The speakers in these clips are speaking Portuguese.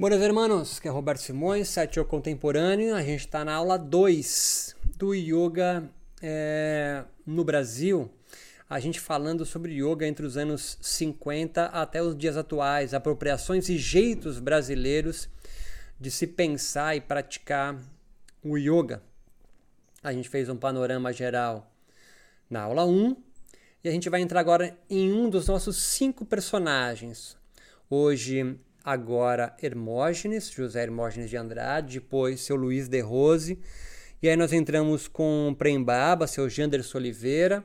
Buenos hermanos, que é Roberto Simões, site contemporâneo. A gente está na aula 2 do Yoga é, no Brasil. A gente falando sobre yoga entre os anos 50 até os dias atuais, apropriações e jeitos brasileiros de se pensar e praticar o yoga. A gente fez um panorama geral na aula 1 e a gente vai entrar agora em um dos nossos cinco personagens. Hoje agora Hermógenes, José Hermógenes de Andrade, depois seu Luiz de Rose, e aí nós entramos com Prembaba, seu Janderson Oliveira,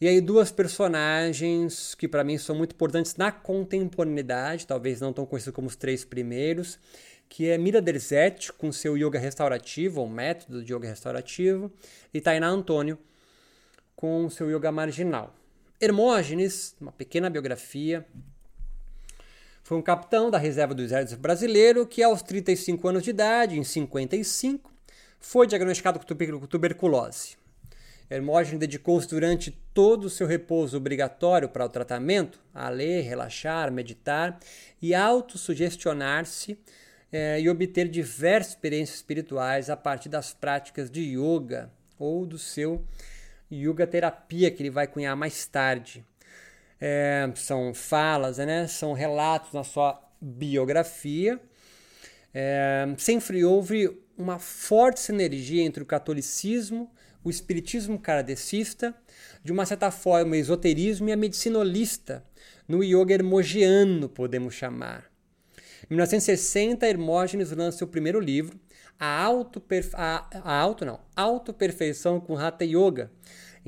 e aí duas personagens que para mim são muito importantes na contemporaneidade, talvez não tão conhecidos como os três primeiros, que é Mira Derzetti com seu yoga restaurativo, ou método de yoga restaurativo, e Tainá Antônio com seu yoga marginal. Hermógenes, uma pequena biografia, foi um capitão da reserva do exército brasileiro que, aos 35 anos de idade, em 55, foi diagnosticado com tuberculose. Hermógenes dedicou-se durante todo o seu repouso obrigatório para o tratamento a ler, relaxar, meditar e autossugestionar-se eh, e obter diversas experiências espirituais a partir das práticas de yoga ou do seu yoga terapia que ele vai cunhar mais tarde é, são falas, né? são relatos na sua biografia. É, sempre houve uma forte sinergia entre o catolicismo, o espiritismo kardecista, de uma certa forma o esoterismo e a medicina holista, no yoga hermogiano, podemos chamar. Em 1960, Hermógenes lança seu primeiro livro, a auto, a, a auto não, Auto-perfeição com Hatha Yoga,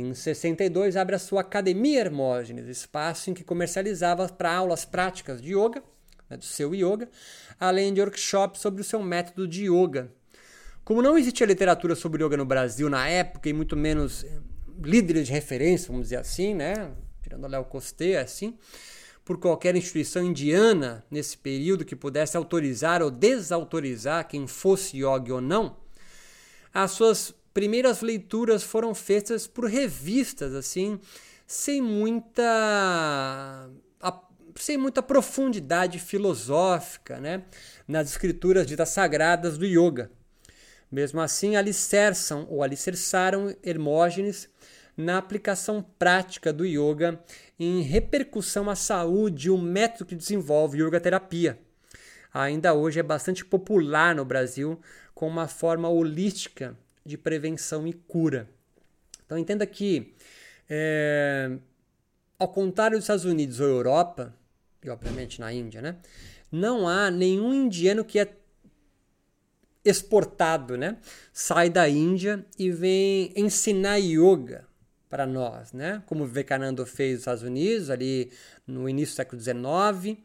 em 62, abre a sua Academia Hermógenes, espaço em que comercializava para aulas práticas de yoga, né, do seu yoga, além de workshops sobre o seu método de yoga. Como não existia literatura sobre yoga no Brasil na época, e muito menos eh, líderes de referência, vamos dizer assim, né? tirando a Léo Costeira, assim, por qualquer instituição indiana nesse período que pudesse autorizar ou desautorizar quem fosse yogi ou não, as suas primeiras leituras foram feitas por revistas, assim, sem muita sem muita profundidade filosófica, né, nas escrituras ditas sagradas do yoga. Mesmo assim, alicerçam ou alicerçaram Hermógenes na aplicação prática do yoga em repercussão à saúde, o método que desenvolve yoga terapia. Ainda hoje é bastante popular no Brasil com uma forma holística de prevenção e cura. Então entenda que, é, ao contrário dos Estados Unidos ou Europa, e obviamente na Índia, né, não há nenhum indiano que é exportado, né, sai da Índia e vem ensinar yoga para nós, né, como Vivekananda fez nos Estados Unidos ali no início do século XIX,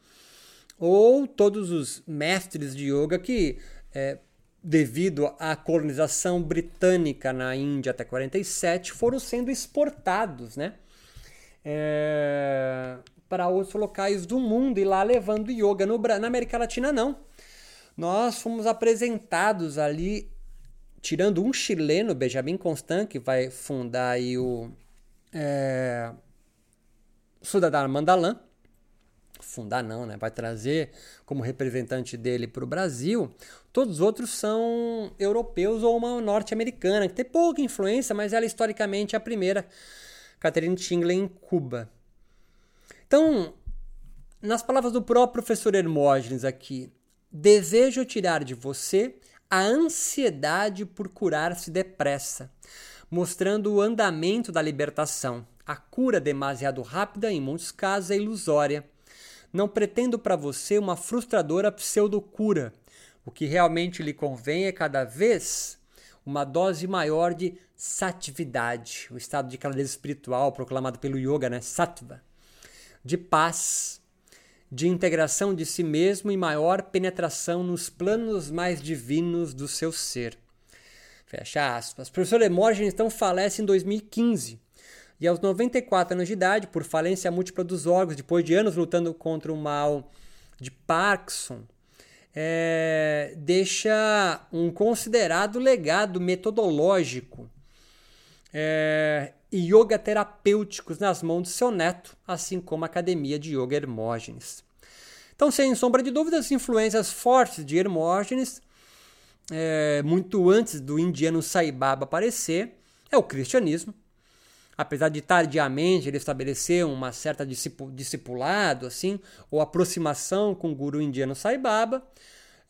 ou todos os mestres de yoga que é, devido à colonização britânica na Índia até 47, foram sendo exportados né, é, para outros locais do mundo e lá levando yoga. No, na América Latina, não. Nós fomos apresentados ali, tirando um chileno, Benjamin Constant, que vai fundar aí o é, Sudadar Mandalam, fundar não, né? vai trazer como representante dele para o Brasil, todos os outros são europeus ou uma norte-americana, que tem pouca influência, mas ela historicamente é a primeira, Catherine Tingley em Cuba. Então, nas palavras do próprio professor Hermógenes aqui, desejo tirar de você a ansiedade por curar-se depressa, mostrando o andamento da libertação. A cura demasiado rápida, em muitos casos, é ilusória não pretendo para você uma frustradora pseudocura. O que realmente lhe convém é cada vez uma dose maior de satividade, o estado de clareza espiritual proclamado pelo yoga, né? Sattva, de paz, de integração de si mesmo e maior penetração nos planos mais divinos do seu ser. Fecha aspas. Professor Hermógenes então falece em 2015 e aos 94 anos de idade, por falência múltipla dos órgãos, depois de anos lutando contra o mal de Parkinson, é, deixa um considerado legado metodológico é, e yoga terapêuticos nas mãos de seu neto, assim como a Academia de Yoga Hermógenes. Então, sem sombra de dúvidas, influências fortes de Hermógenes, é, muito antes do indiano Sai Baba aparecer, é o cristianismo. Apesar de tardiamente ele estabelecer uma certa discipulado, assim, ou aproximação com o guru indiano Sai Baba,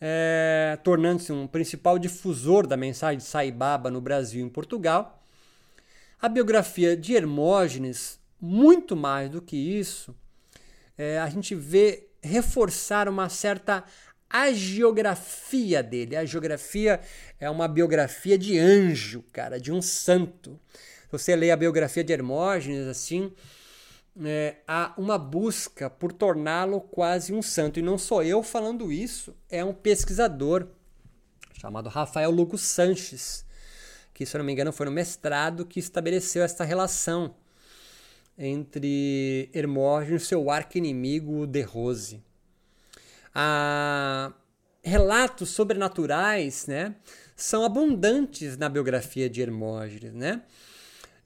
é, tornando-se um principal difusor da mensagem de Sai Baba no Brasil e em Portugal. A biografia de Hermógenes, muito mais do que isso, é, a gente vê reforçar uma certa agiografia dele. A geografia é uma biografia de anjo, cara, de um santo. Você lê a biografia de Hermógenes, assim, é, há uma busca por torná-lo quase um santo. E não sou eu falando isso, é um pesquisador chamado Rafael Lugo Sanches que, se eu não me engano, foi no mestrado que estabeleceu essa relação entre Hermógenes e seu arqui-inimigo De Rose. Ah, relatos sobrenaturais né, são abundantes na biografia de Hermógenes. Né?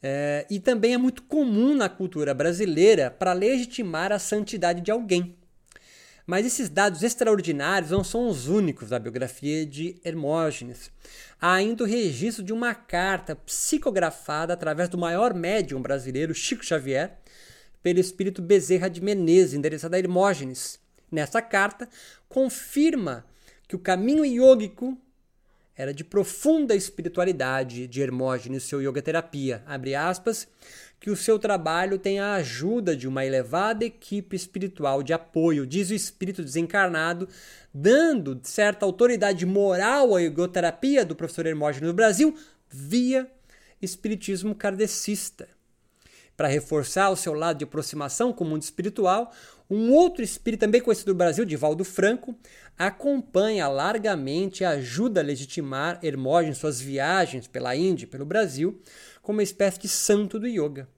É, e também é muito comum na cultura brasileira para legitimar a santidade de alguém. Mas esses dados extraordinários não são os únicos da biografia de Hermógenes. Há ainda o registro de uma carta psicografada através do maior médium brasileiro, Chico Xavier, pelo espírito Bezerra de Menezes, endereçada a Hermógenes. Nessa carta, confirma que o caminho iógico era de profunda espiritualidade de Hermógenes, seu yoga terapia, abre aspas, que o seu trabalho tem a ajuda de uma elevada equipe espiritual de apoio, diz o espírito desencarnado, dando certa autoridade moral à egoterapia do professor Hermógenes no Brasil via espiritismo kardecista. Para reforçar o seu lado de aproximação com o mundo espiritual, um outro espírito também conhecido no Brasil, Divaldo Franco, acompanha largamente e ajuda a legitimar Hermógenes em suas viagens pela Índia e pelo Brasil, como uma espécie de santo do yoga.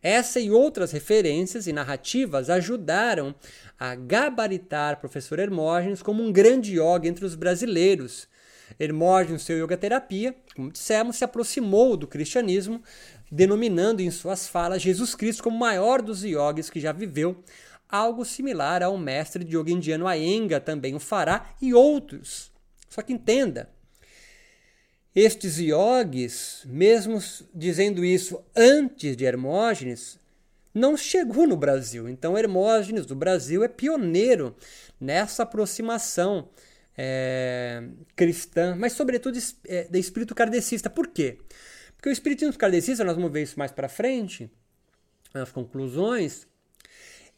Essa e outras referências e narrativas ajudaram a gabaritar professor Hermógenes como um grande yoga entre os brasileiros. Hermógenes, seu yoga terapia, como dissemos, se aproximou do cristianismo, denominando em suas falas Jesus Cristo como o maior dos yogis que já viveu, algo similar ao mestre de yoga indiano Ayenga também o fará e outros. Só que entenda, estes yogis, mesmo dizendo isso antes de Hermógenes, não chegou no Brasil. Então, Hermógenes do Brasil é pioneiro nessa aproximação é, cristã, mas, sobretudo, é, espírito kardecista. Por quê? Porque o espiritismo kardecista, nós vamos ver isso mais para frente, nas conclusões,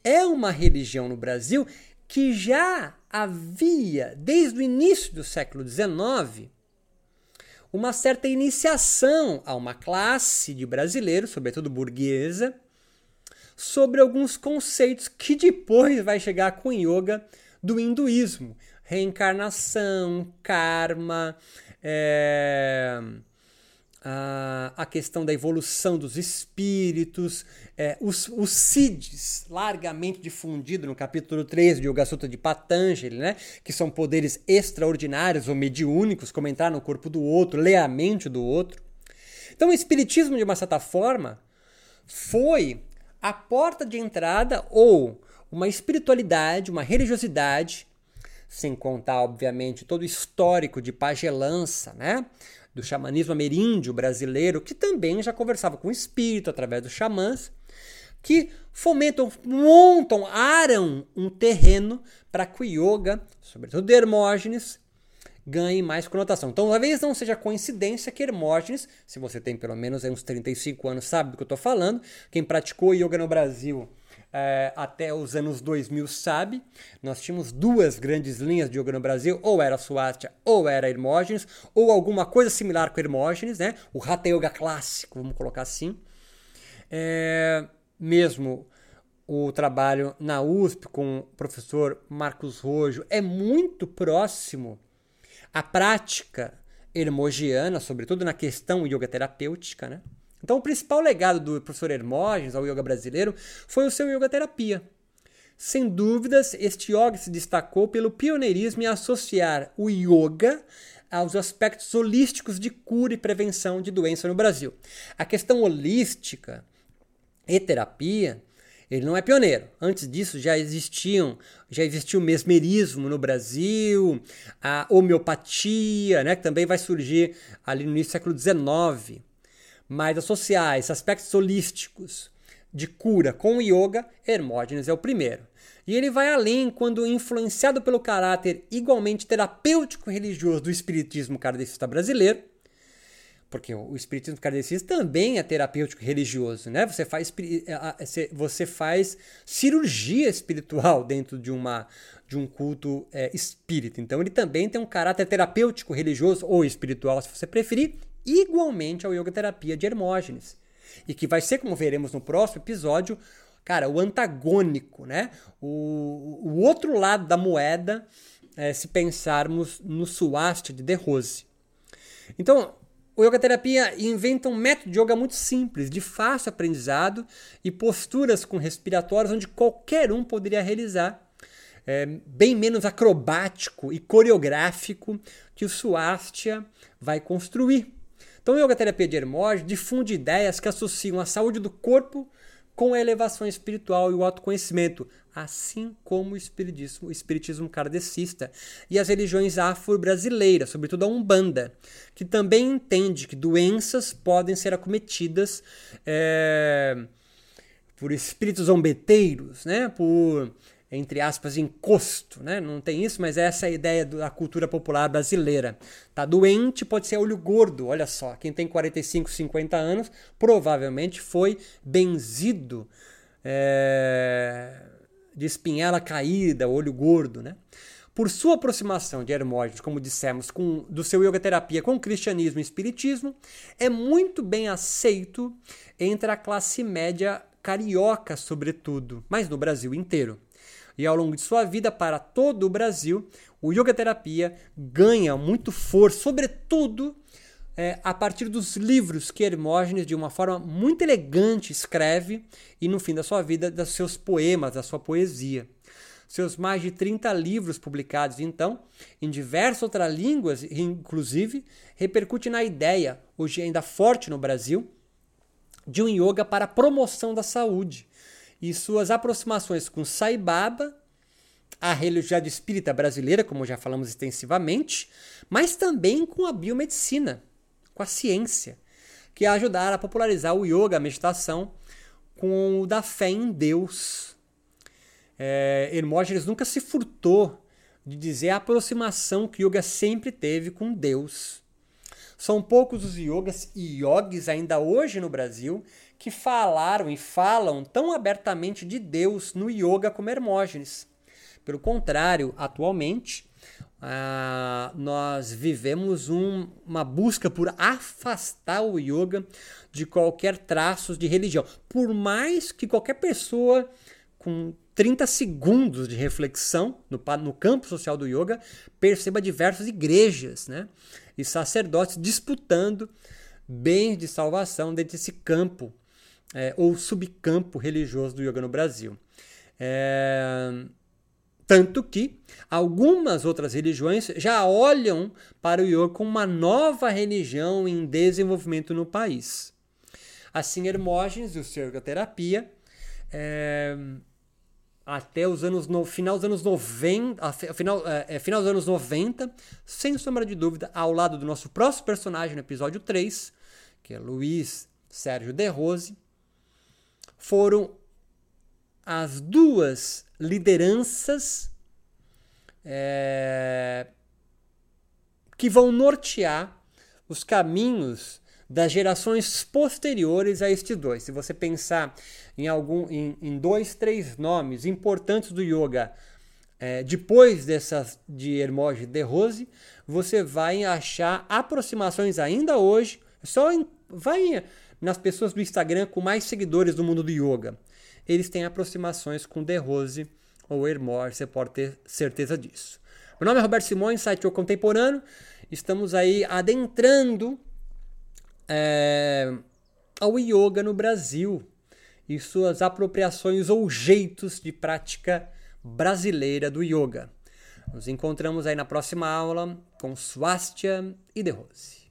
é uma religião no Brasil que já havia, desde o início do século XIX, uma certa iniciação a uma classe de brasileiros, sobretudo burguesa, sobre alguns conceitos que depois vai chegar com o yoga do hinduísmo. Reencarnação, karma, é, a, a questão da evolução dos espíritos, é, os, os Siddhis, largamente difundido no capítulo 3 de Yoga Sutra de Patanjali, né, que são poderes extraordinários ou mediúnicos, como entrar no corpo do outro, ler a mente do outro. Então o espiritismo, de uma certa forma, foi a porta de entrada ou uma espiritualidade, uma religiosidade, sem contar, obviamente, todo o histórico de pagelança, né? do xamanismo ameríndio brasileiro, que também já conversava com o espírito através dos xamãs, que fomentam, montam, aram um terreno para que o yoga, sobretudo de Hermógenes, ganhe mais conotação. Então, talvez não seja coincidência que Hermógenes, se você tem pelo menos uns 35 anos, sabe do que eu estou falando, quem praticou yoga no Brasil até os anos 2000 sabe, nós tínhamos duas grandes linhas de yoga no Brasil, ou era Swastika ou era Hermógenes, ou alguma coisa similar com Hermógenes, né? o Hatha Yoga clássico, vamos colocar assim. É, mesmo o trabalho na USP com o professor Marcos Rojo é muito próximo à prática hermogiana, sobretudo na questão yoga terapêutica, né? Então, o principal legado do professor Hermógenes ao yoga brasileiro foi o seu yoga terapia. Sem dúvidas, este yoga se destacou pelo pioneirismo em associar o yoga aos aspectos holísticos de cura e prevenção de doença no Brasil. A questão holística e terapia Ele não é pioneiro. Antes disso já existiam, já existia o mesmerismo no Brasil, a homeopatia, né, que também vai surgir ali no início do século XIX. Mas associar aspectos holísticos de cura com o yoga, Hermógenes é o primeiro. E ele vai além quando influenciado pelo caráter igualmente terapêutico religioso do espiritismo kardecista brasileiro, porque o espiritismo kardecista também é terapêutico religioso, né? Você faz, você faz cirurgia espiritual dentro de, uma, de um culto é, espírita. Então ele também tem um caráter terapêutico religioso ou espiritual, se você preferir, igualmente ao yoga terapia de Hermógenes. E que vai ser, como veremos no próximo episódio, cara, o antagônico, né? O, o outro lado da moeda, é, se pensarmos no Swastika de De Rose. Então, o Yoga Terapia inventa um método de yoga muito simples, de fácil aprendizado e posturas com respiratórios onde qualquer um poderia realizar. É, bem menos acrobático e coreográfico que o Swastika vai construir. Então, a Yoga Terapia de Hermógenes difunde ideias que associam a saúde do corpo com a elevação espiritual e o autoconhecimento, assim como o espiritismo, o espiritismo kardecista e as religiões afro-brasileiras, sobretudo a Umbanda, que também entende que doenças podem ser acometidas é, por espíritos zombeteiros, né? por entre aspas, encosto, né? Não tem isso, mas essa é a ideia da cultura popular brasileira. Tá doente, pode ser olho gordo, olha só. Quem tem 45, 50 anos provavelmente foi benzido é, de espinhela caída, olho gordo, né? Por sua aproximação de Hermógenes, como dissemos, com, do seu yoga terapia com cristianismo e espiritismo, é muito bem aceito entre a classe média carioca, sobretudo, mas no Brasil inteiro e ao longo de sua vida para todo o Brasil, o yoga terapia ganha muito força, sobretudo é, a partir dos livros que Hermógenes, de uma forma muito elegante, escreve e no fim da sua vida, dos seus poemas, da sua poesia. Seus mais de 30 livros publicados, então, em diversas outras línguas, inclusive, repercute na ideia, hoje ainda forte no Brasil, de um yoga para a promoção da saúde e suas aproximações com Sai Baba, a religião espírita brasileira, como já falamos extensivamente, mas também com a biomedicina, com a ciência, que ajudaram a popularizar o yoga, a meditação, com o da fé em Deus. É, Hermógenes nunca se furtou de dizer a aproximação que o yoga sempre teve com Deus. São poucos os yogas e yogis ainda hoje no Brasil que falaram e falam tão abertamente de Deus no yoga como Hermógenes. Pelo contrário, atualmente, ah, nós vivemos um, uma busca por afastar o yoga de qualquer traços de religião. Por mais que qualquer pessoa com 30 segundos de reflexão no, no campo social do yoga perceba diversas igrejas né, e sacerdotes disputando bens de salvação dentro desse campo é, ou subcampo religioso do yoga no Brasil. É, tanto que algumas outras religiões já olham para o yoga como uma nova religião em desenvolvimento no país. Assim, Hermógenes e o seu yoga terapia, é, até os anos no final dos anos 90, final, é, é, final dos anos 90, sem sombra de dúvida, ao lado do nosso próximo personagem no episódio 3, que é Luiz Sérgio De Rose, foram as duas lideranças é, que vão nortear os caminhos das gerações posteriores a estes dois. Se você pensar em algum em, em dois, três nomes importantes do yoga é, depois dessas de Hermógenes de Rose, você vai achar aproximações ainda hoje. Só em, vai nas pessoas do Instagram com mais seguidores do mundo do yoga. Eles têm aproximações com The Rose ou Hermor, você pode ter certeza disso. Meu nome é Roberto Simões, site O Contemporâneo. Estamos aí adentrando é, ao yoga no Brasil e suas apropriações ou jeitos de prática brasileira do yoga. Nos encontramos aí na próxima aula com Swastia e De Rose.